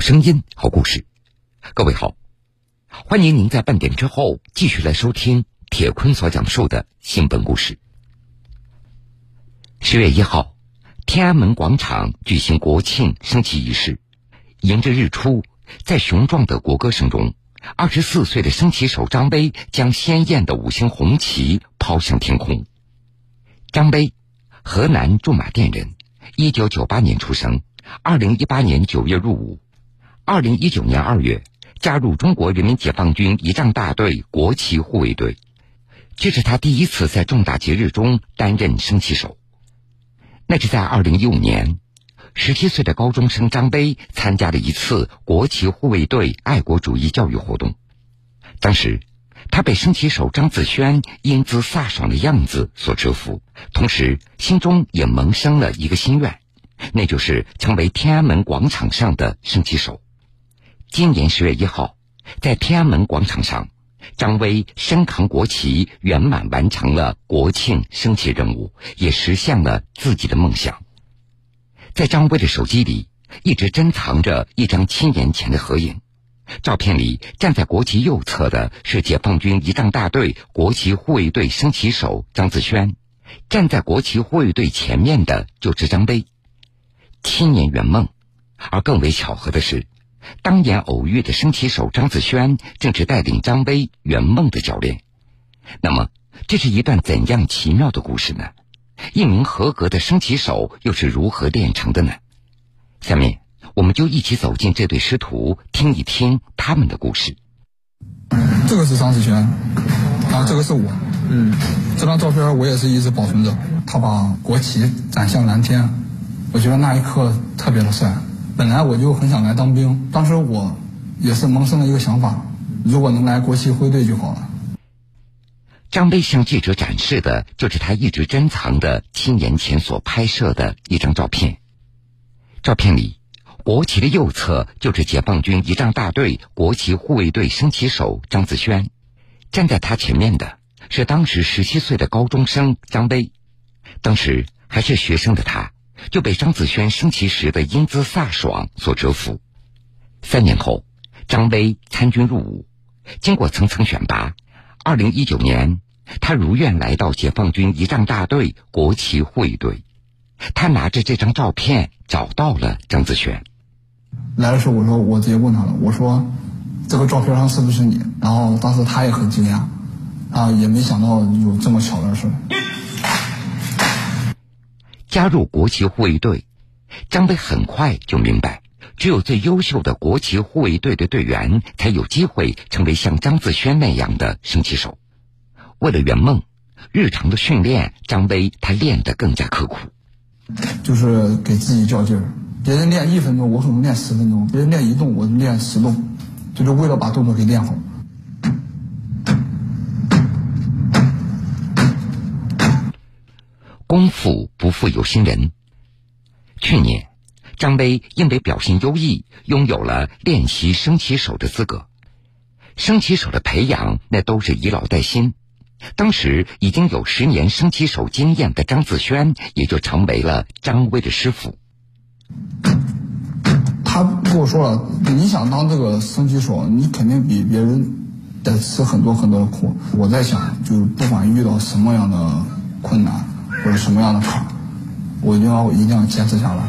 声音，好故事。各位好，欢迎您在半点之后继续来收听铁坤所讲述的新闻故事。十月一号，天安门广场举行国庆升旗仪式，迎着日出，在雄壮的国歌声中，二十四岁的升旗手张威将鲜艳的五星红旗抛向天空。张威，河南驻马店人，一九九八年出生，二零一八年九月入伍。二零一九年二月，加入中国人民解放军仪仗大队国旗护卫队，这是他第一次在重大节日中担任升旗手。那是在二零一五年，十七岁的高中生张威参加了一次国旗护卫队爱国主义教育活动。当时，他被升旗手张子轩英姿飒爽的样子所折服，同时心中也萌生了一个心愿，那就是成为天安门广场上的升旗手。今年十月一号，在天安门广场上，张威身扛国旗，圆满完成了国庆升旗任务，也实现了自己的梦想。在张威的手机里，一直珍藏着一张七年前的合影。照片里，站在国旗右侧的是解放军仪仗大队国旗护卫队升旗手张子轩，站在国旗护卫队前面的就是张威。七年圆梦，而更为巧合的是。当年偶遇的升旗手张子轩，正是带领张威圆梦的教练。那么，这是一段怎样奇妙的故事呢？一名合格的升旗手又是如何练成的呢？下面，我们就一起走进这对师徒，听一听他们的故事。这个是张子轩，啊，这个是我。嗯，这张照片我也是一直保存着。他把国旗展向蓝天，我觉得那一刻特别的帅。本来我就很想来当兵，当时我也是萌生了一个想法，如果能来国旗护卫队就好了。张威向记者展示的就是他一直珍藏的七年前所拍摄的一张照片。照片里，国旗的右侧就是解放军仪仗大队国旗护卫队升旗手张子轩，站在他前面的是当时十七岁的高中生张威，当时还是学生的他。就被张子萱升旗时的英姿飒爽所折服。三年后，张威参军入伍，经过层层选拔，二零一九年，他如愿来到解放军仪仗大队国旗护卫队。他拿着这张照片找到了张子萱。来的时候，我说我直接问他了，我说这个照片上是不是你？然后当时他也很惊讶，啊，也没想到有这么巧的事。加入国旗护卫队，张威很快就明白，只有最优秀的国旗护卫队的队员才有机会成为像张子轩那样的升旗手。为了圆梦，日常的训练，张威他练得更加刻苦，就是给自己较劲儿。别人练一分钟，我可能练十分钟；别人练一动，我练十动，就是为了把动作给练好。功夫不负有心人。去年，张威因为表现优异，拥有了练习升旗手的资格。升旗手的培养，那都是以老带新。当时已经有十年升旗手经验的张子轩，也就成为了张威的师傅。他跟我说了：“你想当这个升旗手，你肯定比别人得吃很多很多的苦。”我在想，就是不管遇到什么样的困难。我是什么样的坎，我一定要我一定要坚持下来。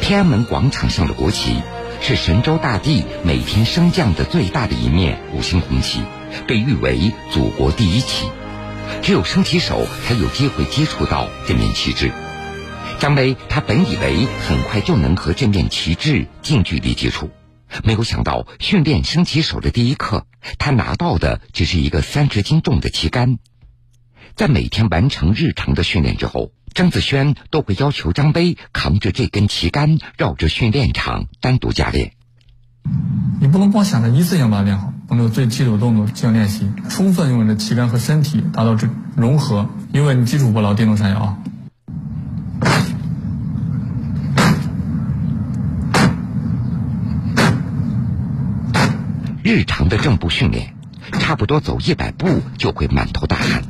天安门广场上的国旗是神州大地每天升降的最大的一面五星红旗，被誉为祖国第一旗。只有升旗手才有机会接触到这面旗帜。张威他本以为很快就能和这面旗帜近距离接触。没有想到，训练升旗手的第一课，他拿到的只是一个三十斤重的旗杆。在每天完成日常的训练之后，张子轩都会要求张威扛着这根旗杆，绕着训练场单独加练。你不能光想着一次性把它练好，不能最基础的动作进行练习，充分用你的旗杆和身体达到这融合，因为你基础不牢，电动山摇。日常的正步训练，差不多走一百步就会满头大汗，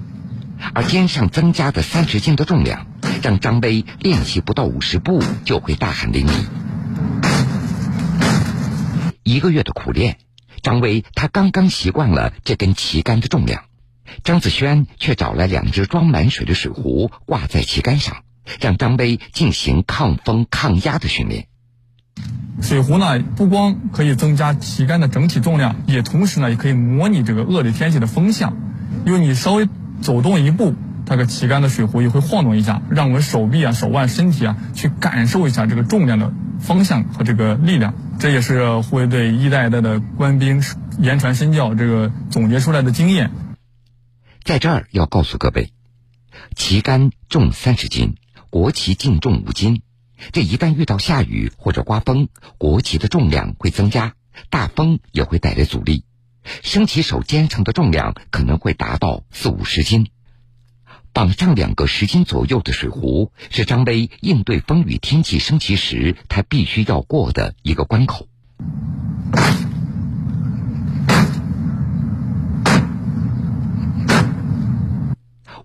而肩上增加的三十斤的重量，让张威练习不到五十步就会大汗淋漓。一个月的苦练，张威他刚刚习惯了这根旗杆的重量，张子轩却找来两只装满水的水壶挂在旗杆上，让张威进行抗风抗压的训练。水壶呢，不光可以增加旗杆的整体重量，也同时呢，也可以模拟这个恶劣天气的风向，因为你稍微走动一步。那个旗杆的水壶也会晃动一下，让我们手臂啊、手腕、身体啊去感受一下这个重量的方向和这个力量。这也是护卫队一代代的官兵言传身教这个总结出来的经验。在这儿要告诉各位，旗杆重三十斤，国旗净重五斤。这一旦遇到下雨或者刮风，国旗的重量会增加，大风也会带来阻力，升旗手肩上的重量可能会达到四五十斤。绑上两个十斤左右的水壶，是张威应对风雨天气升旗时他必须要过的一个关口。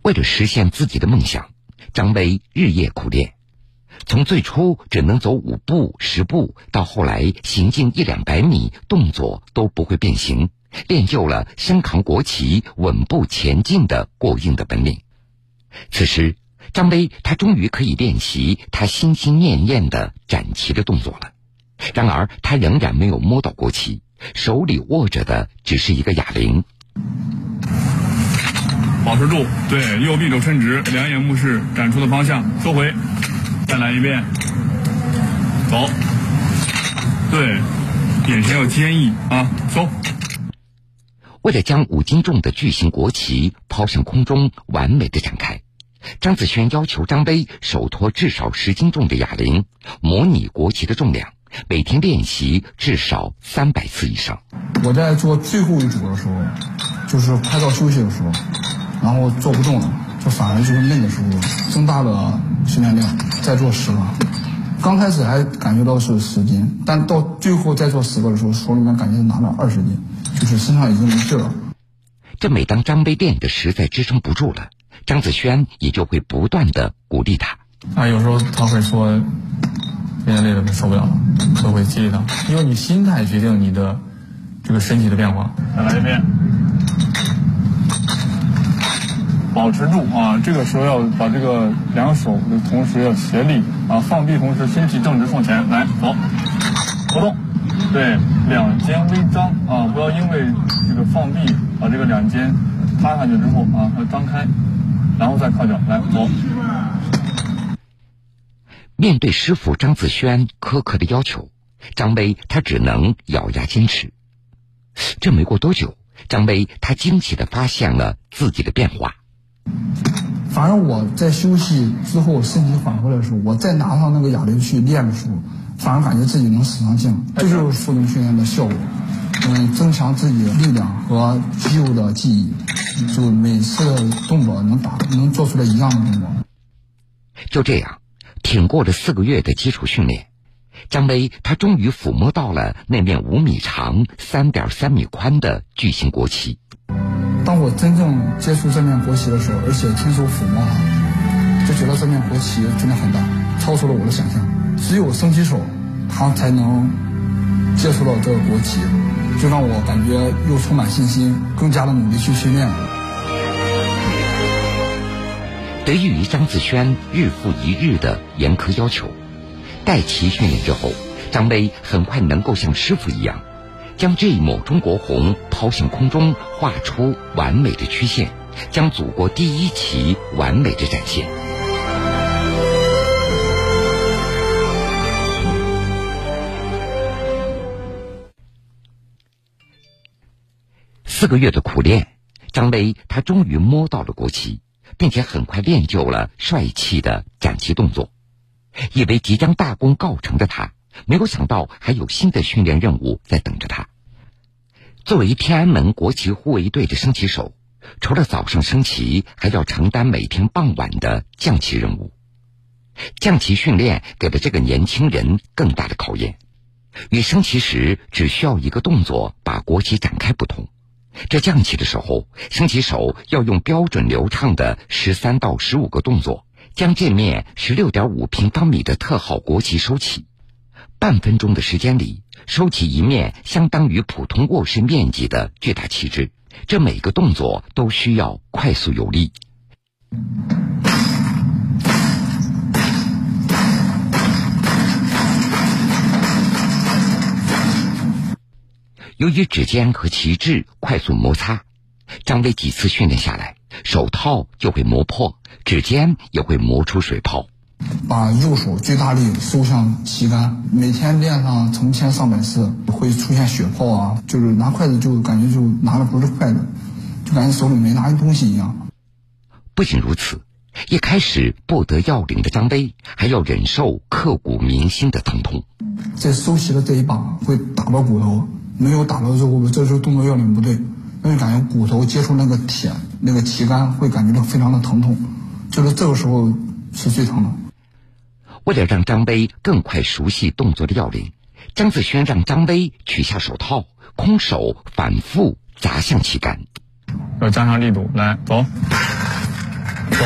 为了实现自己的梦想，张威日夜苦练，从最初只能走五步、十步，到后来行进一两百米，动作都不会变形，练就了身扛国旗、稳步前进的过硬的本领。此时，张威他终于可以练习他心心念念的展旗的动作了。然而，他仍然没有摸到国旗，手里握着的只是一个哑铃。保持住，对，右臂肘伸直，两眼目视展出的方向，收回，再来一遍，走，对，眼神要坚毅啊，走。为了将五斤重的巨型国旗抛向空中，完美的展开，张子轩要求张威手托至少十斤重的哑铃，模拟国旗的重量，每天练习至少三百次以上。我在做最后一组的时候，就是快到休息的时候，然后做不动了，就反而就是累的时候增大了训练量，再做十个。刚开始还感觉到是十斤，但到最后再做十个的时候，手里面感觉拿了二十斤。就是身上已经没劲了。这每当张威练的实在支撑不住了，张子轩也就会不断的鼓励他。啊，有时候他会说：“今天累了受不了了。”都会激励他，因为你心态决定你的这个身体的变化。再来一遍，保持住啊！这个时候要把这个两手的同时要协力啊，放臂同时身体正直向前来走，活动。对，两肩微张啊，不要因为这个放臂把这个两肩塌下去之后啊，要张开，然后再靠脚来走。面对师傅张子轩苛刻的要求，张威他只能咬牙坚持。这没过多久，张威他惊喜的发现了自己的变化。反正我在休息之后，身体缓过来的时候，我再拿上那个哑铃去练的时候。反而感觉自己能使上劲，这就是负重训练的效果。嗯，增强自己的力量和肌肉的记忆，就每次动作能打，能做出来一样的动作。就这样，挺过了四个月的基础训练，张威他终于抚摸到了那面五米长、三点三米宽的巨型国旗。我真正接触这面国旗的时候，而且亲手抚摸它，就觉得这面国旗真的很大，超出了我的想象。只有升旗手，他才能接触到这个国旗，就让我感觉又充满信心，更加的努力去训练。得益于张子萱日复一日的严苛要求，带旗训练之后，张威很快能够像师傅一样，将这一抹中国红抛向空中，画出完美的曲线，将祖国第一旗完美的展现。四个月的苦练，张威他终于摸到了国旗，并且很快练就了帅气的展旗动作。以为即将大功告成的他，没有想到还有新的训练任务在等着他。作为天安门国旗护卫队的升旗手，除了早上升旗，还要承担每天傍晚的降旗任务。降旗训练给了这个年轻人更大的考验，与升旗时只需要一个动作把国旗展开不同。这降旗的时候，升旗手要用标准流畅的十三到十五个动作，将这面十六点五平方米的特号国旗收起。半分钟的时间里，收起一面相当于普通卧室面积的巨大旗帜，这每个动作都需要快速有力。由于指尖和旗帜快速摩擦，张威几次训练下来，手套就会磨破，指尖也会磨出水泡。把右手最大力收向旗杆，每天练上成千上百次，会出现血泡啊，就是拿筷子就感觉就拿的不是筷子，就感觉手里没拿东西一样。不仅如此，一开始不得要领的张威还要忍受刻骨铭心的疼痛。在收旗的这一把会打到骨头。没有打到之后，这时候动作要领不对，那就感觉骨头接触那个铁那个旗杆会感觉到非常的疼痛，就是这个时候是最疼的。为了让张威更快熟悉动作的要领，张子轩让张威取下手套，空手反复砸向旗杆，要加上力度，来走，走，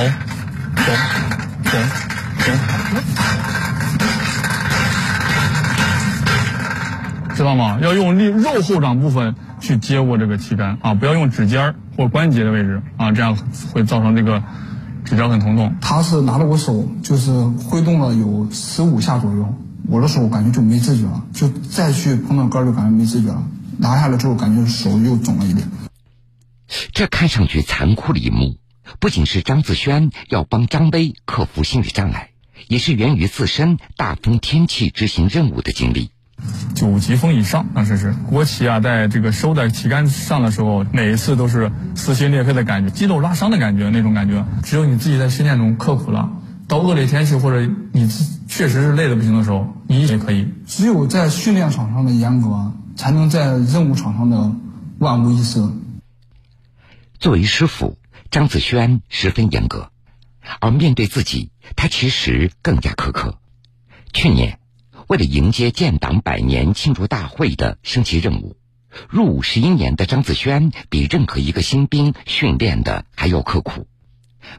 走，走，走。知道吗？要用力肉后掌部分去接握这个旗杆啊，不要用指尖或关节的位置啊，这样会造成这个指甲很疼痛。他是拿着我手，就是挥动了有十五下左右，我的手感觉就没知觉了，就再去碰到杆就感觉没知觉了。拿下来之后，感觉手又肿了一点。这看上去残酷的一幕，不仅是张子轩要帮张威克服心理障碍，也是源于自身大风天气执行任务的经历。九级风以上，当时是国旗啊，在这个收在旗杆上的时候，每一次都是撕心裂肺的感觉，肌肉拉伤的感觉，那种感觉，只有你自己在训练中刻苦了，到恶劣天气或者你确实是累的不行的时候，你也可以。只有在训练场上的严格，才能在任务场上的万无一失。作为师傅，张子轩十分严格，而面对自己，他其实更加苛刻。去年。为了迎接建党百年庆祝大会的升旗任务，入伍十一年的张子轩比任何一个新兵训练的还要刻苦。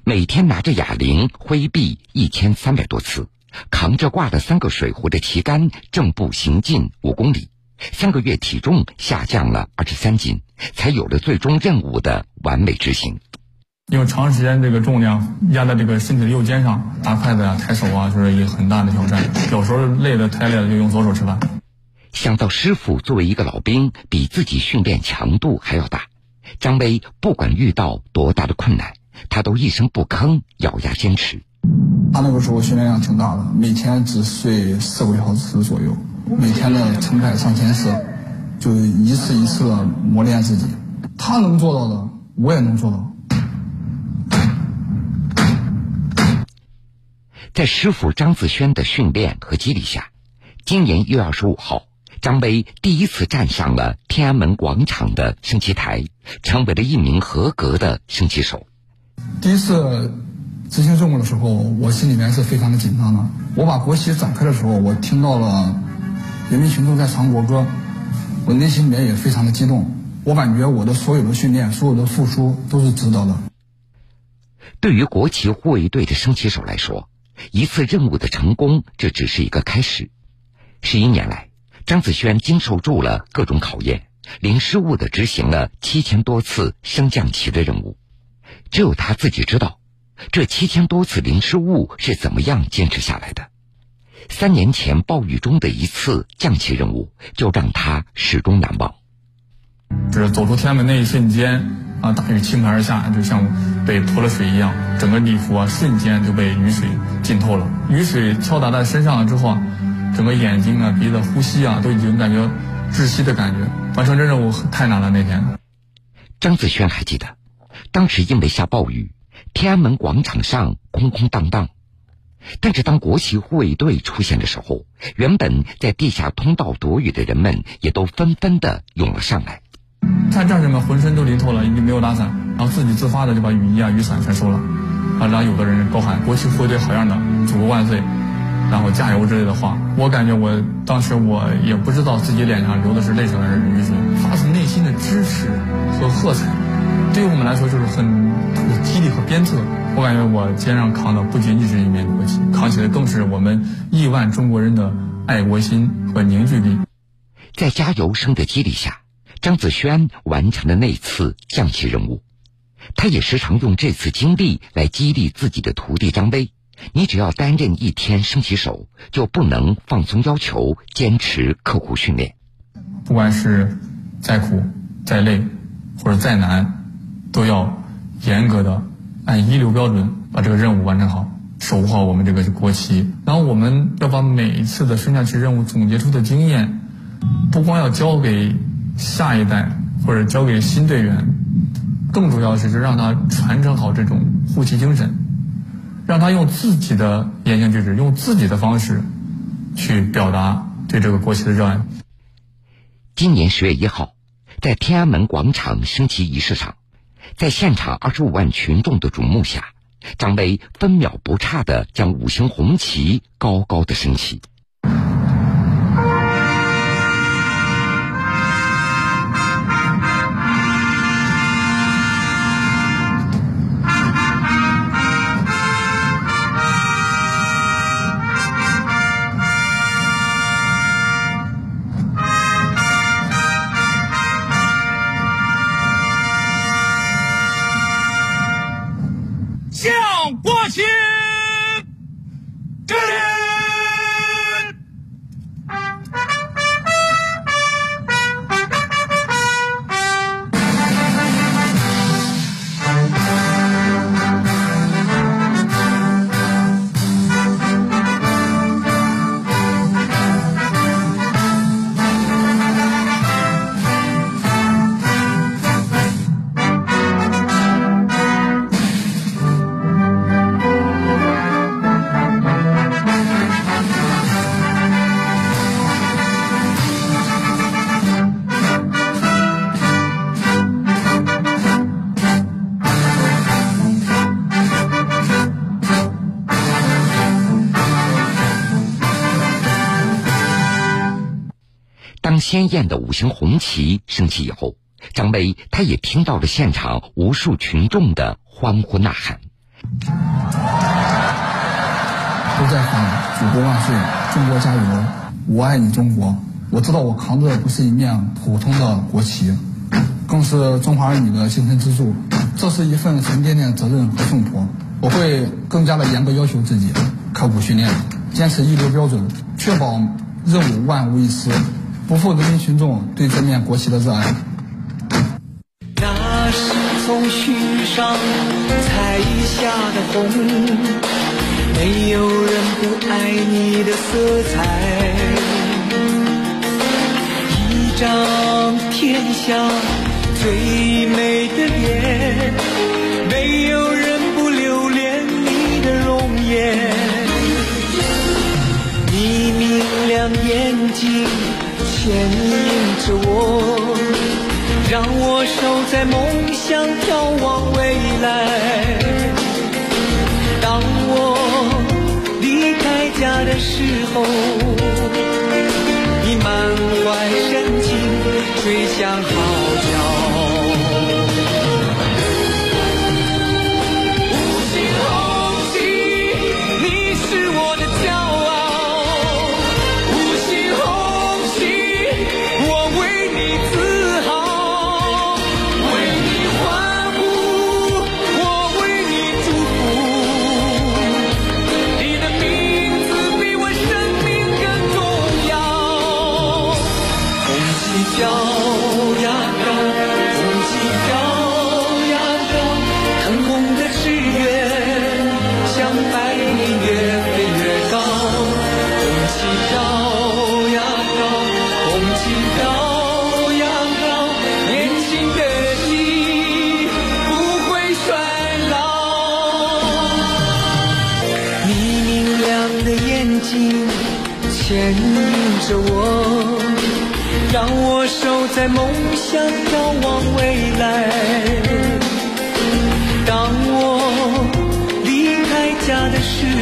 每天拿着哑铃挥臂一千三百多次，扛着挂了三个水壶的旗杆正步行进五公里，三个月体重下降了二十三斤，才有了最终任务的完美执行。因为长时间这个重量压在这个身体的右肩上，拿筷子啊、抬手啊，就是一个很大的挑战。有时候累的太累了，就用左手吃饭。想到师傅作为一个老兵，比自己训练强度还要大，张威不管遇到多大的困难，他都一声不吭，咬牙坚持。他那个时候训练量挺大的，每天只睡四个小时左右，每天的成百上千次，就一次一次的磨练自己。他能做到的，我也能做到。在师傅张子轩的训练和激励下，今年一月二十五号，张威第一次站上了天安门广场的升旗台，成为了一名合格的升旗手。第一次执行任务的时候，我心里面是非常的紧张的。我把国旗展开的时候，我听到了人民群众在唱国歌，我内心里面也非常的激动。我感觉我的所有的训练，所有的付出都是值得的。对于国旗护卫队的升旗手来说，一次任务的成功，这只是一个开始。十一年来，张子萱经受住了各种考验，零失误的执行了七千多次升降旗的任务。只有他自己知道，这七千多次零失误是怎么样坚持下来的。三年前暴雨中的一次降旗任务，就让他始终难忘。就是走出天安门那一瞬间。啊！大雨倾盆而下，就像被泼了水一样，整个礼服啊瞬间就被雨水浸透了。雨水敲打在身上了之后啊，整个眼睛啊、鼻子、呼吸啊都已经感觉窒息的感觉。完成这任务太难了那天。张子轩还记得，当时因为下暴雨，天安门广场上空空荡荡。但是当国旗护卫队出现的时候，原本在地下通道躲雨的人们也都纷纷的涌了上来。看战士们浑身都淋透了，已经没有打伞，然后自己自发的就把雨衣啊、雨伞全收了，啊，然后有的人高喊“国旗护卫队好样的，祖国万岁”，然后加油之类的话。我感觉我当时我也不知道自己脸上流的是泪水还是雨水，发自内心的支持和喝彩。对于我们来说就是很有激励和鞭策。我感觉我肩上扛的不仅仅是一面国旗，扛起的更是我们亿万中国人的爱国心和凝聚力。在加油声的激励下，张子轩完成了那次降旗任务。他也时常用这次经历来激励自己的徒弟张威：你只要担任一天升旗手，就不能放松要求，坚持刻苦训练。不管是再苦、再累，或者再难，都要严格的按一流标准把这个任务完成好，守护好我们这个国旗。然后我们要把每一次的升降旗任务总结出的经验，不光要交给下一代或者交给新队员。更主要的是，让他传承好这种护旗精神，让他用自己的言行举止，用自己的方式，去表达对这个国旗的热爱。今年十月一号，在天安门广场升旗仪式上，在现场二十五万群众的瞩目下，张威分秒不差的将五星红旗高高的升起。鲜艳的五星红旗升起以后，张威他也听到了现场无数群众的欢呼呐喊，都在喊“祖国万岁，中国加油，我爱你中国”。我知道我扛着的不是一面普通的国旗，更是中华儿女的精神支柱。这是一份沉甸甸的责任和重托，我会更加的严格要求自己，刻苦训练，坚持一流标准，确保任务万无一失。不负人民群众对这面国旗的热爱。那是从寻上采下的红，没有人不爱你的色彩。一张天下最美的脸，没有人不留恋你的容颜。你明亮眼睛。牵引着我，让我守在梦想，眺望未来。当我离开家的时候，你满怀深情吹响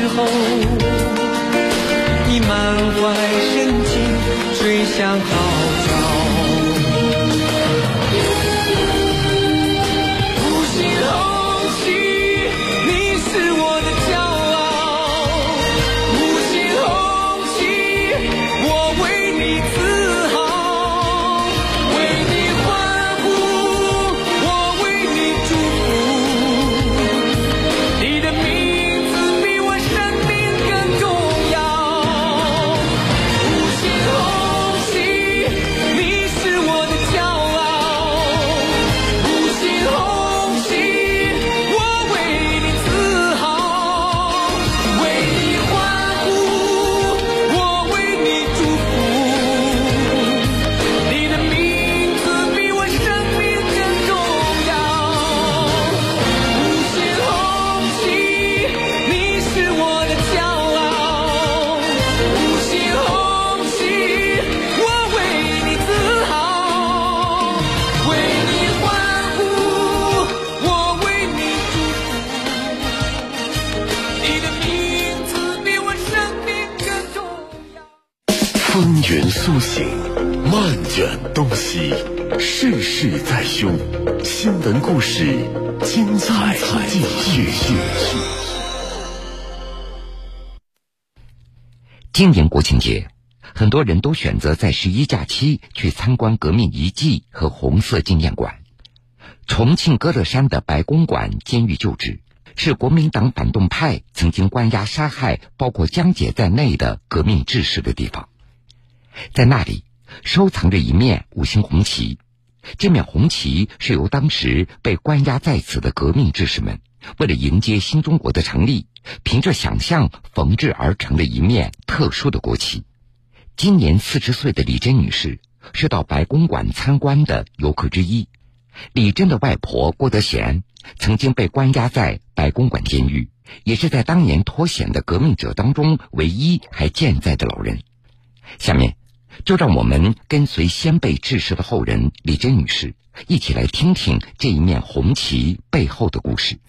候，你满怀深情吹响号今年国庆节，很多人都选择在十一假期去参观革命遗迹和红色纪念馆。重庆歌乐山的白公馆监狱旧址。是国民党反动派曾经关押杀害包括江姐在内的革命志士的地方，在那里收藏着一面五星红旗。这面红旗是由当时被关押在此的革命志士们为了迎接新中国的成立，凭着想象缝制而成的一面特殊的国旗。今年四十岁的李珍女士是到白公馆参观的游客之一。李珍的外婆郭德贤。曾经被关押在白公馆监狱，也是在当年脱险的革命者当中唯一还健在的老人。下面，就让我们跟随先辈志士的后人李珍女士，一起来听听这一面红旗背后的故事。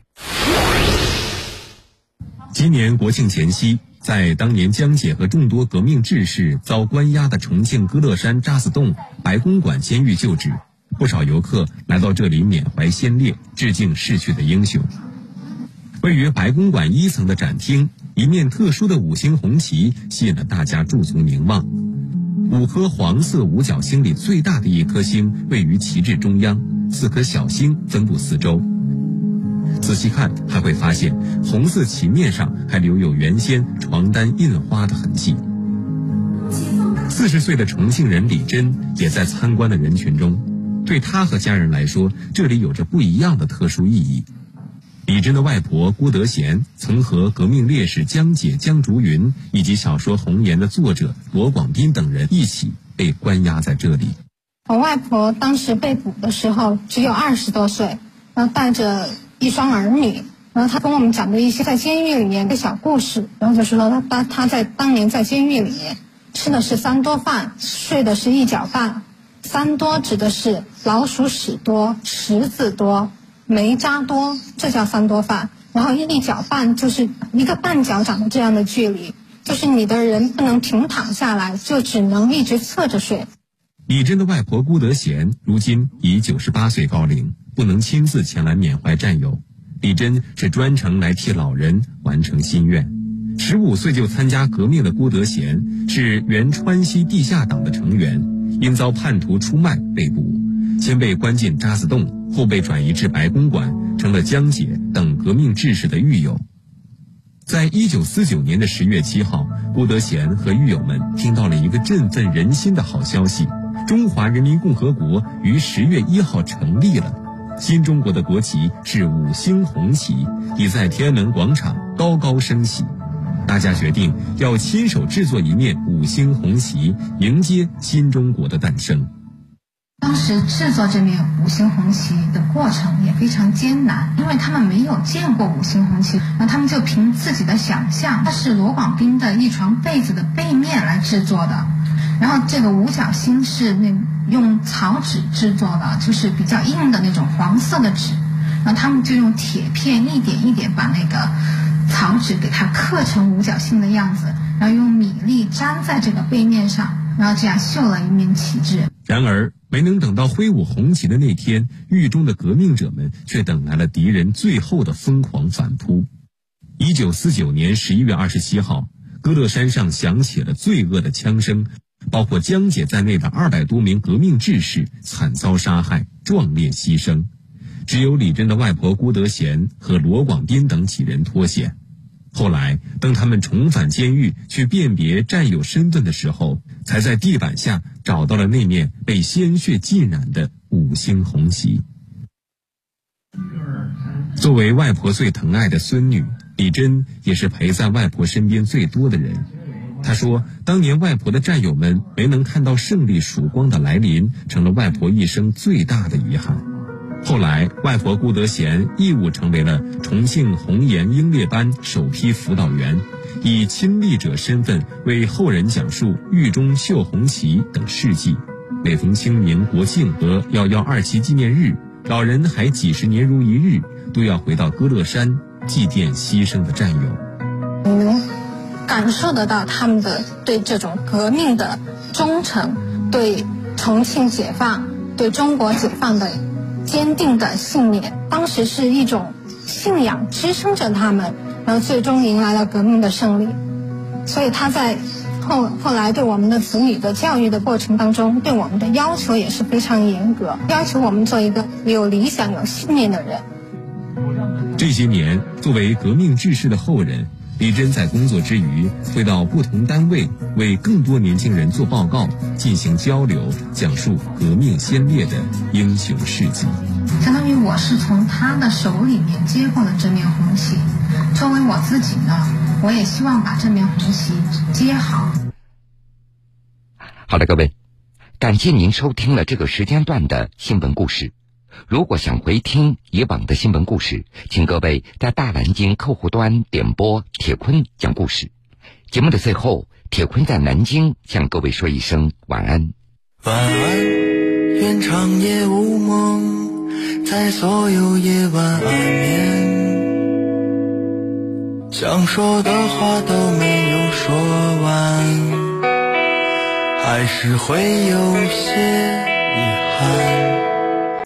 今年国庆前夕，在当年江姐和众多革命志士遭关押的重庆歌乐山渣滓洞白公馆监狱旧址。不少游客来到这里缅怀先烈，致敬逝去的英雄。位于白公馆一层的展厅，一面特殊的五星红旗吸引了大家驻足凝望。五颗黄色五角星里最大的一颗星位于旗帜中央，四颗小星分布四周。仔细看，还会发现红色旗面上还留有原先床单印花的痕迹。四十岁的重庆人李珍也在参观的人群中。对他和家人来说，这里有着不一样的特殊意义。李珍的外婆郭德贤曾和革命烈士江姐江竹云以及小说《红颜》的作者罗广斌等人一起被关押在这里。我外婆当时被捕的时候只有二十多岁，然后带着一双儿女，然后他跟我们讲的一些在监狱里面的小故事，然后就是说他他他在当年在监狱里面吃的是三多饭，睡的是一角半。三多指的是老鼠屎多、石子多、煤渣多，这叫三多饭。然后一角半就是一个半脚掌的这样的距离，就是你的人不能平躺下来，就只能一直侧着睡。李珍的外婆郭德贤如今已九十八岁高龄，不能亲自前来缅怀战友，李珍是专程来替老人完成心愿。十五岁就参加革命的郭德贤是原川西地下党的成员。因遭叛徒出卖被捕，先被关进渣滓洞，后被转移至白公馆，成了江姐等革命志士的狱友。在一九四九年的十月七号，郭德贤和狱友们听到了一个振奋人心的好消息：中华人民共和国于十月一号成立了，新中国的国旗是五星红旗，已在天安门广场高高升起。大家决定要亲手制作一面五星红旗，迎接新中国的诞生。当时制作这面五星红旗的过程也非常艰难，因为他们没有见过五星红旗，那他们就凭自己的想象，它是罗广斌的一床被子的背面来制作的。然后这个五角星是那用草纸制作的，就是比较硬的那种黄色的纸。然后他们就用铁片一点一点把那个。草纸给它刻成五角星的样子，然后用米粒粘在这个背面上，然后这样绣了一面旗帜。然而，没能等到挥舞红旗的那天，狱中的革命者们却等来了敌人最后的疯狂反扑。一九四九年十一月二十七号，歌乐山上响起了罪恶的枪声，包括江姐在内的二百多名革命志士惨遭杀害，壮烈牺牲。只有李珍的外婆郭德贤和罗广斌等几人脱险。后来，当他们重返监狱去辨别战友身份的时候，才在地板下找到了那面被鲜血浸染的五星红旗。作为外婆最疼爱的孙女，李珍也是陪在外婆身边最多的人。他说：“当年外婆的战友们没能看到胜利曙光的来临，成了外婆一生最大的遗憾。”后来，外婆顾德贤义务成为了重庆红岩英烈班首批辅导员，以亲历者身份为后人讲述狱中绣红旗等事迹。每逢清明、国庆和幺幺二七纪念日，老人还几十年如一日，都要回到歌乐山祭奠牺牲的战友。感受得到他们的对这种革命的忠诚，对重庆解放、对中国解放的坚定的信念。当时是一种信仰支撑着他们，然后最终迎来了革命的胜利。所以他在后后来对我们的子女的教育的过程当中，对我们的要求也是非常严格，要求我们做一个有理想、有信念的人。这些年，作为革命志士的后人，李真在工作之余会到不同单位为更多年轻人做报告，进行交流，讲述革命先烈的英雄事迹。相当于我是从他的手里面接过了这面红旗，作为我自己呢，我也希望把这面红旗接好。好的，各位，感谢您收听了这个时间段的新闻故事。如果想回听以往的新闻故事，请各位在大南京客户端点播铁坤讲故事。节目的最后，铁坤在南京向各位说一声晚安。晚安，愿长夜无梦，在所有夜晚安眠。想说的话都没有说完，还是会有些遗憾。